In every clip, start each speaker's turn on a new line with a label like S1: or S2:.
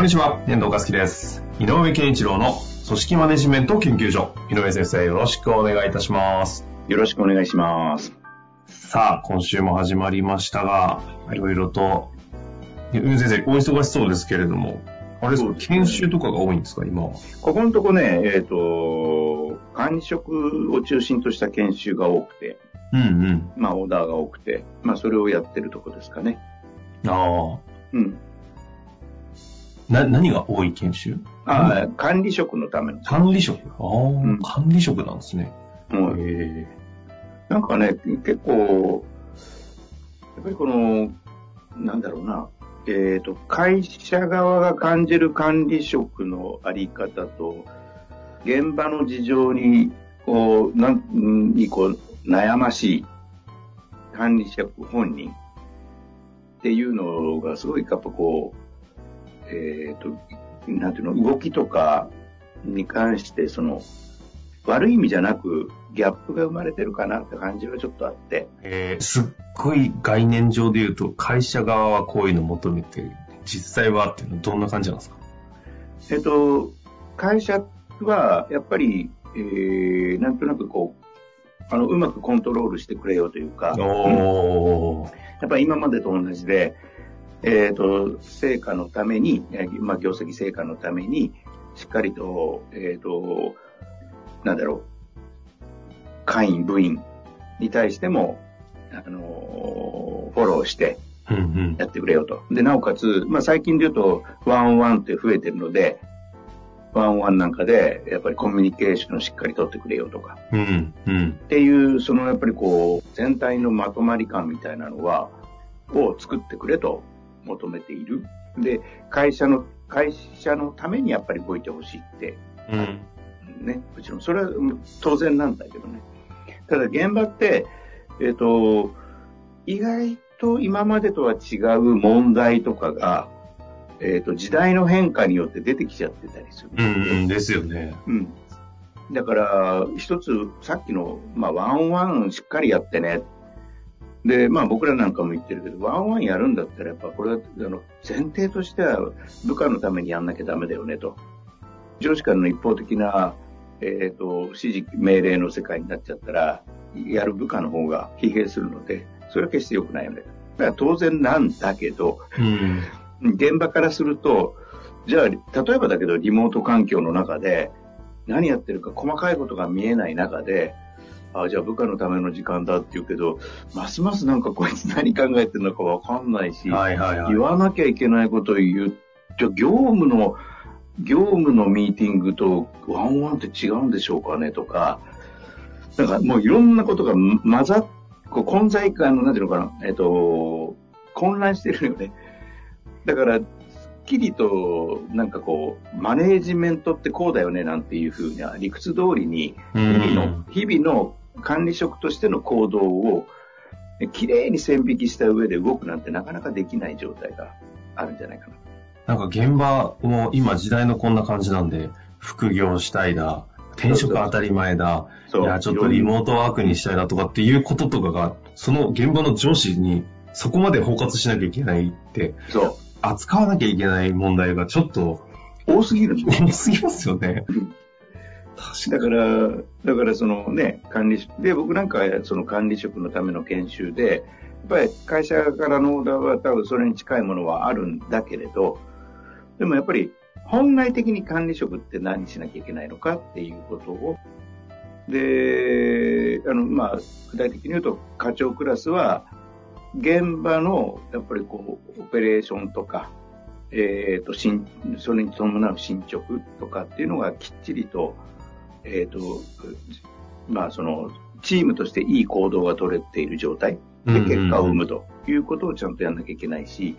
S1: こんにちは、遠藤和樹です。井上健一郎の組織マネジメント研究所。井上先生、よろしくお願いいたします。
S2: よろしくお願いします。
S1: さあ、今週も始まりましたが、いろいろと、井上先生、お忙しそうですけれども、あれですか、研修とかが多いんですか、今は？
S2: ここのとこね、えっ、と、管理職を中心とした研修が多くて、
S1: うんうん。
S2: まあオーダーが多くて、まあそれをやってるとこですかね。
S1: あ
S2: うん。
S1: あ。な、何が多い研修？
S2: ああ、管理職のための。
S1: 管理職？ああ、
S2: ん
S1: 管理職なんですね。
S2: もう
S1: へ
S2: なんかね、結構、やっぱりこの、なんだろうな、えっ、と、会社側が感じる管理職のあり方と、現場の事情に、こう、なん、にこう、悩ましい管理職本人っていうのがすごいやっぱこう、えっ、と、なんていうの、動きとかに関して、その、悪い意味じゃなく、ギャップが生まれてるかなって感じはちょっとあって。
S1: えーすっごい概念上で言うと、会社側はこういうの求めてる。実際はっていうのはどんな感じなんですか？
S2: えっと、会社は、やっぱり、えー、なんとなくこう、あの、うまくコントロールしてくれよというか、
S1: おー。
S2: やっぱり今までと同じで、えっ、と、成果のために、えーまあ、業績成果のために、しっかりと、えっ、と、なんだろう、会員、部員に対しても、あのフォローして
S1: うんうん。
S2: やってくれよと。で、なおかつ、まあ、最近で言うと、ワンオンワンって増えてるので、ワンオンワンなんかで、やっぱりコミュニケーションをしっかり取ってくれよとか、
S1: うんうん。
S2: っていう、そのやっぱりこう、全体のまとまり感みたいなのは、を作ってくれと求めている。で、会社の、会社のためにやっぱり動いてほしいって、
S1: うん。
S2: ね、もちろん、それはうん当然なんだけどね。ただ現場って、えっ、と、意外と今までとは違う問題とかが、えっ、と、時代の変化によって出てきちゃってたりする。
S1: うんうんですよね。
S2: うん。だから、一つ、さっきの、まあ、ワンワンしっかりやってね。で、まあ、僕らなんかも言ってるけど、ワンワンやるんだったら、やっぱこれは、あの、前提としては、部下のためにやんなきゃダメだよね、と。上司からの一方的な、えっ、と、指示、命令の世界になっちゃったら、やる部下の方が疲弊するので、それは決して良くないよね。だから当然なんだけど、
S1: うん。
S2: 現場からすると、じゃあ、例えばだけど、リモート環境の中で、何やってるか細かいことが見えない中で、あじゃあ部下のための時間だって言うけど、ますますなんかこいつ何考えてるのかわかんないし、
S1: はいはいはい
S2: 言。わなきゃいけないことを言う。じゃあ業務の、業務のミーティングとワンワンって違うんでしょうかねとか、なんかもういろんなことが混ざっ、こう混在感の、なんていうのかな、えっと、混乱してるよね。だから、すっきりと、なんかこう、マネージメントってこうだよねなんていうふうな理屈通りに、
S1: う
S2: 日々の
S1: ん。、
S2: 日々の管理職としての行動を、えきれいに線引きした上で動くなんてなかなかできない状態があるんじゃないかな。
S1: なんか現場も今時代のこんな感じなんで、副業したいだ、転職当たり前だ、いや、ちょっとリモートワークにしたいだとかっていうこととかが、その現場の上司にそこまで包括しなきゃいけないって、
S2: そう。
S1: 扱わなきゃいけない問題がちょっと
S2: 多すぎる
S1: 多すぎますよね。
S2: だから、だからそのね、管理職、で、僕なんかはその管理職のための研修で、やっぱり会社からのオーダーは多分それに近いものはあるんだけれど、でもやっぱり本来的に管理職って何しなきゃいけないのかっていうことを、で、あの、まあ、具体的に言うと課長クラスは、現場の、やっぱりこう、オペレーションとか、えっ、と、進、それに伴う進捗とかっていうのがきっちりと、えっ、と、まあ、その、チームとしていい行動が取れている状態で結果を生むということをちゃんとやんなきゃいけないし、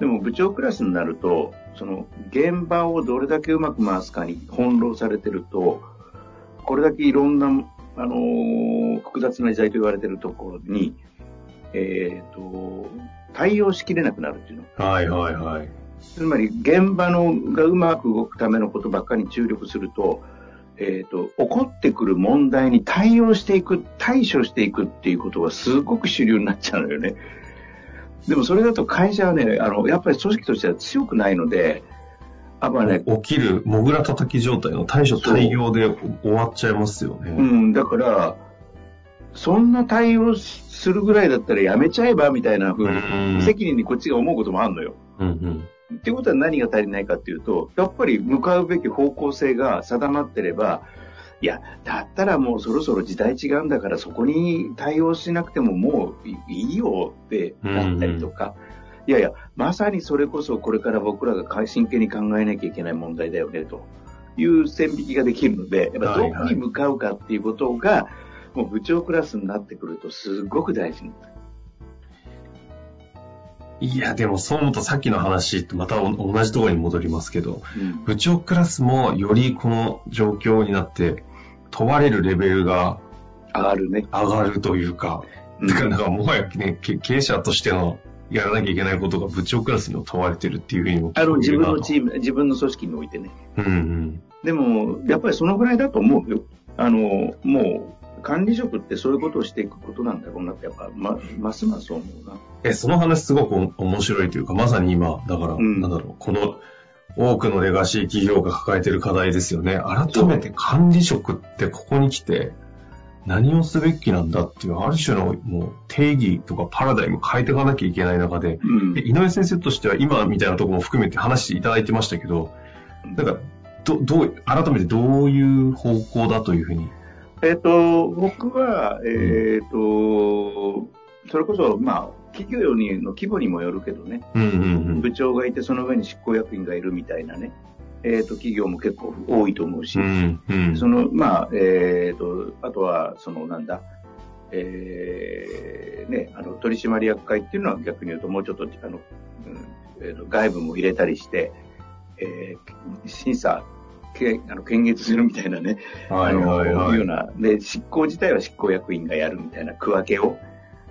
S2: でも部長クラスになると、その現場をどれだけうまく回すかに翻弄されてると、これだけいろんな、あのー複雑な時代と言われてるところに、えっ、と、対応しきれなくなるっていうの。
S1: はいはいはい。
S2: つまり現場のがうまく動くためのことばっかりに注力すると、えっ、と、起こってくる問題に対応していく、対処していくっていうことがすごく主流になっちゃうのよね。でもそれだと会社はね、あの、やっぱり組織としては強くないので、やっぱね、
S1: 起きる、もぐら叩き状態の対処対応で終わっちゃいますよね。
S2: うん、だから、そんな対応するぐらいだったらやめちゃえばみたいな風に、
S1: うん
S2: 無責任にこっちが思うこともあるのよ。
S1: うんうん。
S2: っていうことは何が足りないかっていうと、やっぱり向かうべき方向性が定まってれば、いや、だったらもうそろそろ時代違うんだからそこに対応しなくてももういいいよってなったりとか、いやいや、まさにそれこそこれから僕らが真剣に考えなきゃいけない問題だよねと。いう線引きができるので、やっぱどこに向かうかっていうことが、もう部長クラスになってくるとすごく大事になる。
S1: いや、でもそう思うとさっきの話とまたお同じところに戻りますけど、
S2: うん
S1: 部長クラスもよりこの状況になって問われるレベルが
S2: 上がるね。
S1: 上がるというか、
S2: うん
S1: だからなんかもはやね、け経営者としてのやらなきゃいけないことが部長クラスにも問われてるっていうふうにも聞
S2: あの、自分のチーム、自分の組織においてね。
S1: うんうん。
S2: でも、やっぱりそのぐらいだと思うよ。あの、もう、管理職ってそういうことをしていくことなんだろうなって、やっぱ、ま、ますます思うな。
S1: え、その話すごくお面白いというか、まさに今、だから、
S2: うん
S1: なんだろう、この多くのレガシー企業が抱えている課題ですよね。改めて管理職ってここに来て、何をすべきなんだっていう、ある種のもう定義とかパラダイム変えていかなきゃいけない中で、
S2: うん
S1: で井上先生としては今みたいなところも含めて話していただいてましたけど、なんか、ど、どう、改めてどういう方向だというふうに。
S2: えっ、と、僕は、えっ、と、それこそ、まあ、企業にの規模にもよるけどね、
S1: うんうん
S2: 部長がいて、その上に執行役員がいるみたいなね、えっ、と、企業も結構多いと思うし、
S1: うん。うんうん。
S2: その、まあ、えっ、と、あとは、その、なんだ、えーね、あの、取締役会っていうのは逆に言うと、もうちょっと、あの、うんえーと外部も入れたりして、えー審査、けあの、検閲するみたいなね、
S1: はいはいはい
S2: いうような、で、執行自体は執行役員がやるみたいな区分けを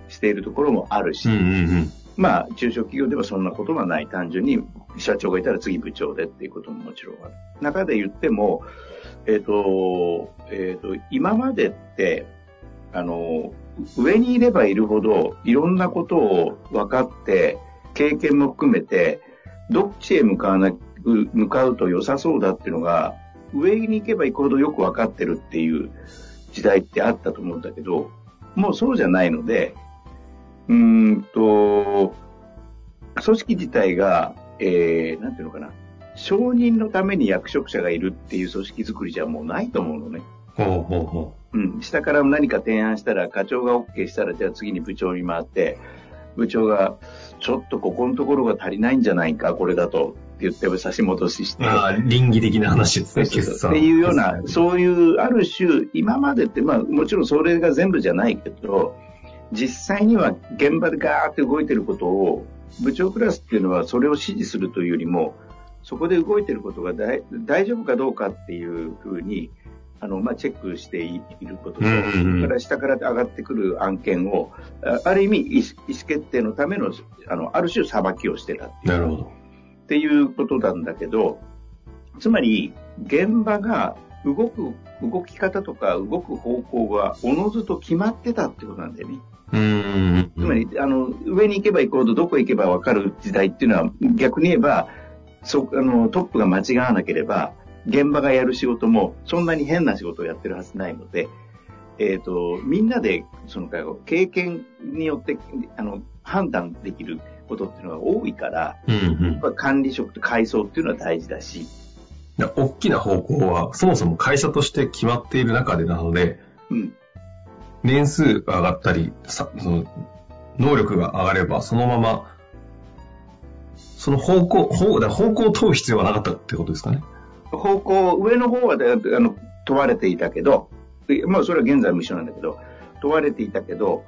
S2: しているところもあるし、
S1: うんうんうん。
S2: まあ、中小企業ではそんなことはない。単純に社長がいたら次部長でっていうことももちろんある。中で言っても、えっ、と、えっ、と、今までって、あの、上にいればいるほど、いろんなことを分かって、経験も含めて、どっちへ向かわな向かうと良さそうだっていうのが、上に行けば行くほどよく分かってるっていう時代ってあったと思うんだけど、もうそうじゃないので、うーんと、組織自体が、えー、なんていうのかな、承認のために役職者がいるっていう組織作りじゃもうないと思うのね。
S1: ほうほうほ
S2: うん、下から何か提案したら、課長が OK したら、じゃあ次に部長に回って、部長が、ちょっとここのところが足りないんじゃないか、これだと、って言って差し戻しして。
S1: う。ああ、倫理的な話ですね、決算。
S2: っていうような、
S1: 決
S2: そういう、ある種、今までって、まあ、もちろんそれが全部じゃないけど、実際には現場でガーって動いてることを、部長クラスっていうのはそれを指示するというよりも、そこで動いてることが大大丈夫かどうかっていうふうに、あの、まあ、チェックしていることと、
S1: うん
S2: から下から上がってくる案件を、あある意味意思、意思決定のための、あの、ある種裁きをしてたっていう。
S1: なるほど。
S2: っていうことなんだけど、つまり、現場が動く、動き方とか動く方向がおのずと決まってたってことなんだよね。
S1: うーん。
S2: つまり、あの、上に行けば行くほどどこ行けば分かる時代っていうのは、逆に言えば、そあのトップが間違わなければ、現場がやる仕事もそんなに変な仕事をやってるはずないので、えっ、と、みんなで、その、経験によって、あの、判断できることっていうのが多いから、
S1: うんうん。
S2: 管理職と階層っていうのは大事だし、
S1: で大きな方向は、そもそも会社として決まっている中でなので、
S2: うん、
S1: 年数が上がったり、さその能力が上がれば、そのまま、その方向、方方向を問う必要はなかったってことですかね。
S2: 方向、上の方はであの問われていたけど、でまあそれは現在も一緒なんだけど、問われていたけど、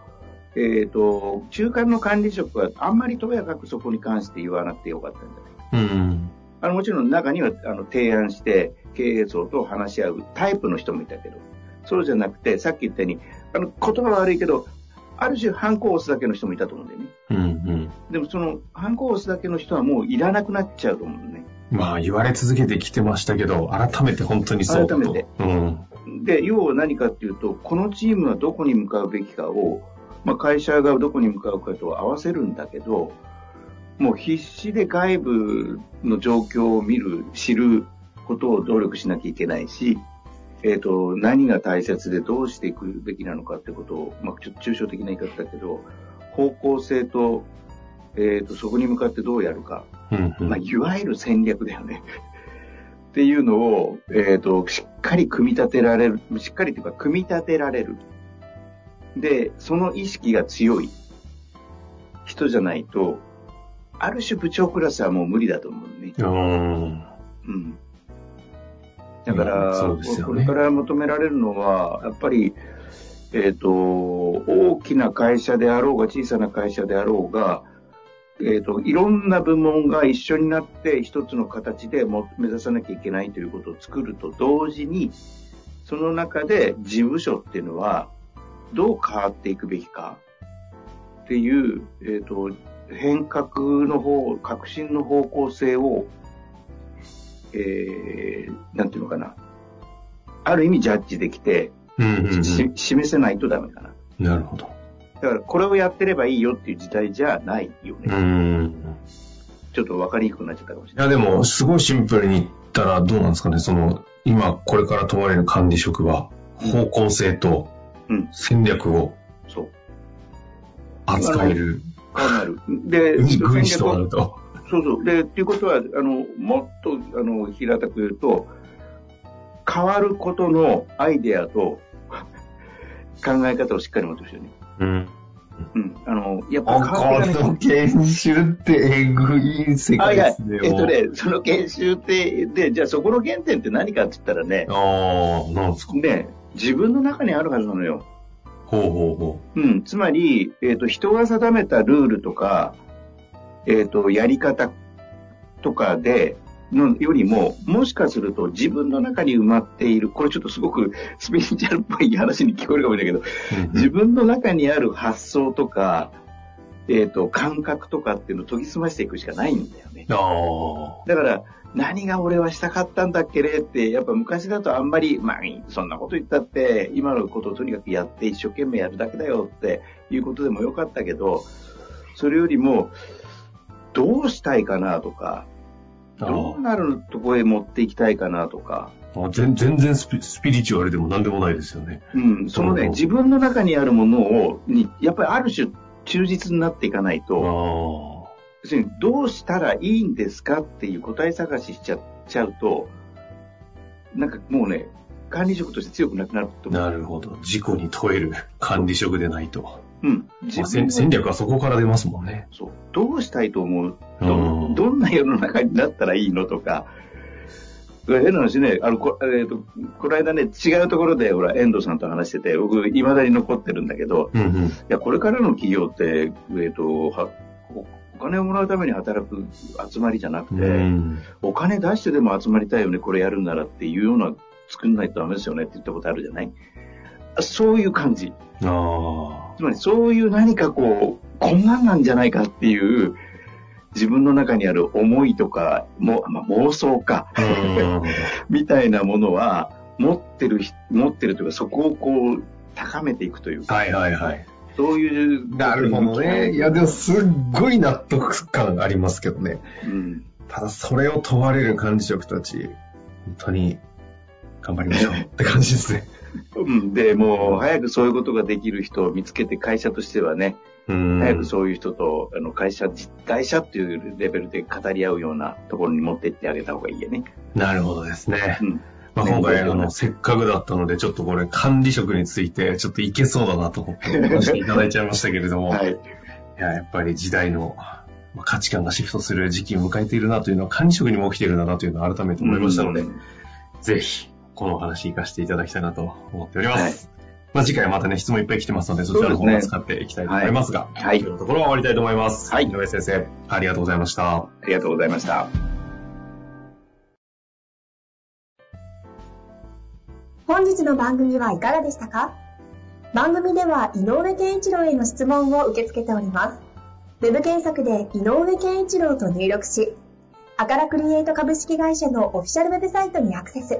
S2: えっ、と、中間の管理職はあんまりとやかくそこに関して言わなくてよかったんじゃない
S1: うん。
S2: あのもちろん中にはあの提案して経営層と話し合うタイプの人もいたけど、そうじゃなくて、さっき言ったように、あの言葉は悪いけど、ある種、ハンコを押すだけの人もいたと思うんだよね。
S1: うんうん。
S2: でも、その、ハンコを押すだけの人はもういらなくなっちゃうと思うんだよね。
S1: まあ言われ続けてきてましたけど、改めて本当にそうと。
S2: 改めて。
S1: うん。
S2: で、要は何かっていうと、このチームはどこに向かうべきかを、まあ、会社がどこに向かうかと合わせるんだけど、もう必死で外部の状況を見る、知ることを努力しなきゃいけないし、えっ、と、何が大切でどうしていくべきなのかってことを、まあ、ちょっと抽象的な言い方だけど、方向性と、えっ、と、そこに向かってどうやるか、
S1: うんうん
S2: まあ、いわゆる戦略だよね。っていうのを、えっ、と、しっかり組み立てられる、しっかりというか、組み立てられる。で、その意識が強い人じゃないと、ある種部長クラスはもう無理だと思うね。
S1: うん。
S2: うん。だから、
S1: ね
S2: これから求められるのは、やっぱり、えっ、と、大きな会社であろうが、小さな会社であろうが、えっ、と、いろんな部門が一緒になって一つの形でも目指さなきゃいけないということを作ると同時に、その中で事務所っていうのは、どう変わっていくべきかっていう、えっ、と、変革の方、革新の方向性を、えー、なんていうのかな。ある意味ジャッジできて、
S1: うんうんうん
S2: し示せないとダメかな。
S1: なるほど。
S2: だから、これをやってればいいよっていう時代じゃないよ
S1: う
S2: ね。
S1: ん。
S2: ちょっと分かりにくくなっちゃったかもし
S1: いや、
S2: れない。
S1: でも、すごいシンプルに言ったら、どうなんですかね。その、今、これから問われる管理職は、方向性と
S2: うん
S1: 戦略を
S2: そう。
S1: 扱える、
S2: 考える。で、
S1: 軍師とると。
S2: そうそう。で、っていうことは、あの、もっと、あの、平たく言うと、変わることのアイデアと考え方をしっかり持ってほしいよね。
S1: うん。
S2: うん。あの、やっぱ
S1: あ、
S2: 変わっていかない
S1: この研修ってえぐい世
S2: あ、いや、
S1: 界ですね。
S2: えっとね、その研修って、で、じゃあそこの原点って何かって言ったらね、
S1: ああ、なんですか。
S2: ね、自分の中にあるはずなのよ。
S1: ほうほうほ
S2: うん。つまり、えっ、と、人が定めたルールとか、えっ、と、やり方とかで、のよりも、もしかすると自分の中に埋まっている、これちょっとすごくスピリチュアルっぽい話に聞こえるかもしれないけど、
S1: う。
S2: 自分の中にある発想とか、えっ、と、感覚とかっていうのを研ぎ澄ましていくしかないんだよね。だから、何が俺はしたかったんだっけねって、やっぱ昔だとあんまり、まあ、そんなこと言ったって、今のことをとにかくやって一生懸命やるだけだよっていうことでもよかったけど、それよりも、どうしたいかなとか、どうなるとこへ持っていきたいかなとか、
S1: あ全全然スピスピリチュアルでも何でもないですよね。
S2: うん、そのね、
S1: うん
S2: 自分の中にあるものを、に、やっぱりある種忠実になっていかない
S1: あ
S2: と、
S1: あ。
S2: 要するにどうしたらいいんですかっていう答え探ししちゃちゃうと、なんかもうね、管理職として強くなくなると。
S1: なるほど。事故に問える管理職でないと。
S2: うん。
S1: まあ戦略はそこから出ますもんね。
S2: そう。どうしたいと思う？
S1: うん
S2: どどんな世の中になったらいいのとか、変な話ね、あの、こ,、えー、とこの間ね、違うところで、ほら、遠藤さんと話してて、僕、未だに残ってるんだけど、
S1: うんうん。
S2: いや、これからの企業って、えっ、と、は、おお金をもらうために働く集まりじゃなくて、
S1: うん。
S2: お金出してでも集まりたいよね、これやるんならっていうような作んないとダメですよねって言ったことあるじゃない？そういう感じ。
S1: あ
S2: つまりそういう何かこう、こんなんなんじゃないかっていう、自分の中にある思いとか、もまあ、妄想か。みたいなものは、持ってるひ、持ってるというか、そこをこう、高めていくというか、
S1: はいはいはい。
S2: そういう。
S1: なるほどね。いや、でもすっごい納得感ありますけどね。
S2: うん。
S1: ただそれを問われる管理職たち、本当に頑張りましょうって感じですね。
S2: うん。で、もう、早くそういうことができる人を見つけて、会社としてはね、
S1: うん。
S2: 早くそういう人と、あの、会社、実会社っていうレベルで語り合うようなところに持ってってあげた方がいいよね。
S1: なるほどですね。
S2: うん。
S1: まあ、今回、
S2: ね
S1: あの、せっかくだったので、ちょっとこれ、管理職について、ちょっといけそうだなと思って、お話いただいちゃいましたけれども、
S2: はいい。
S1: や、やっぱり時代の、まあ価値観がシフトする時期を迎えているなというのは、管理職にも起きているんだなというのを改めて思いましたので、
S2: うん
S1: ぜひ、このお話活かしていただきたいなと思っております。まあ、次回またね、質問いっぱい来てますので、そちらの方も使っていきたいと思いますが、
S2: はい。
S1: というところは終わりたいと思います。
S2: はい
S1: 井上先生、ありがとうございました。
S2: ありがとうございました。
S3: 本日の番組はいかがでしたか？番組では井上健一郎への質問を受け付けております。ウェブ検索で井上健一郎と入力し、アカラクリエイト株式会社のオフィシャルウェブサイトにアクセス。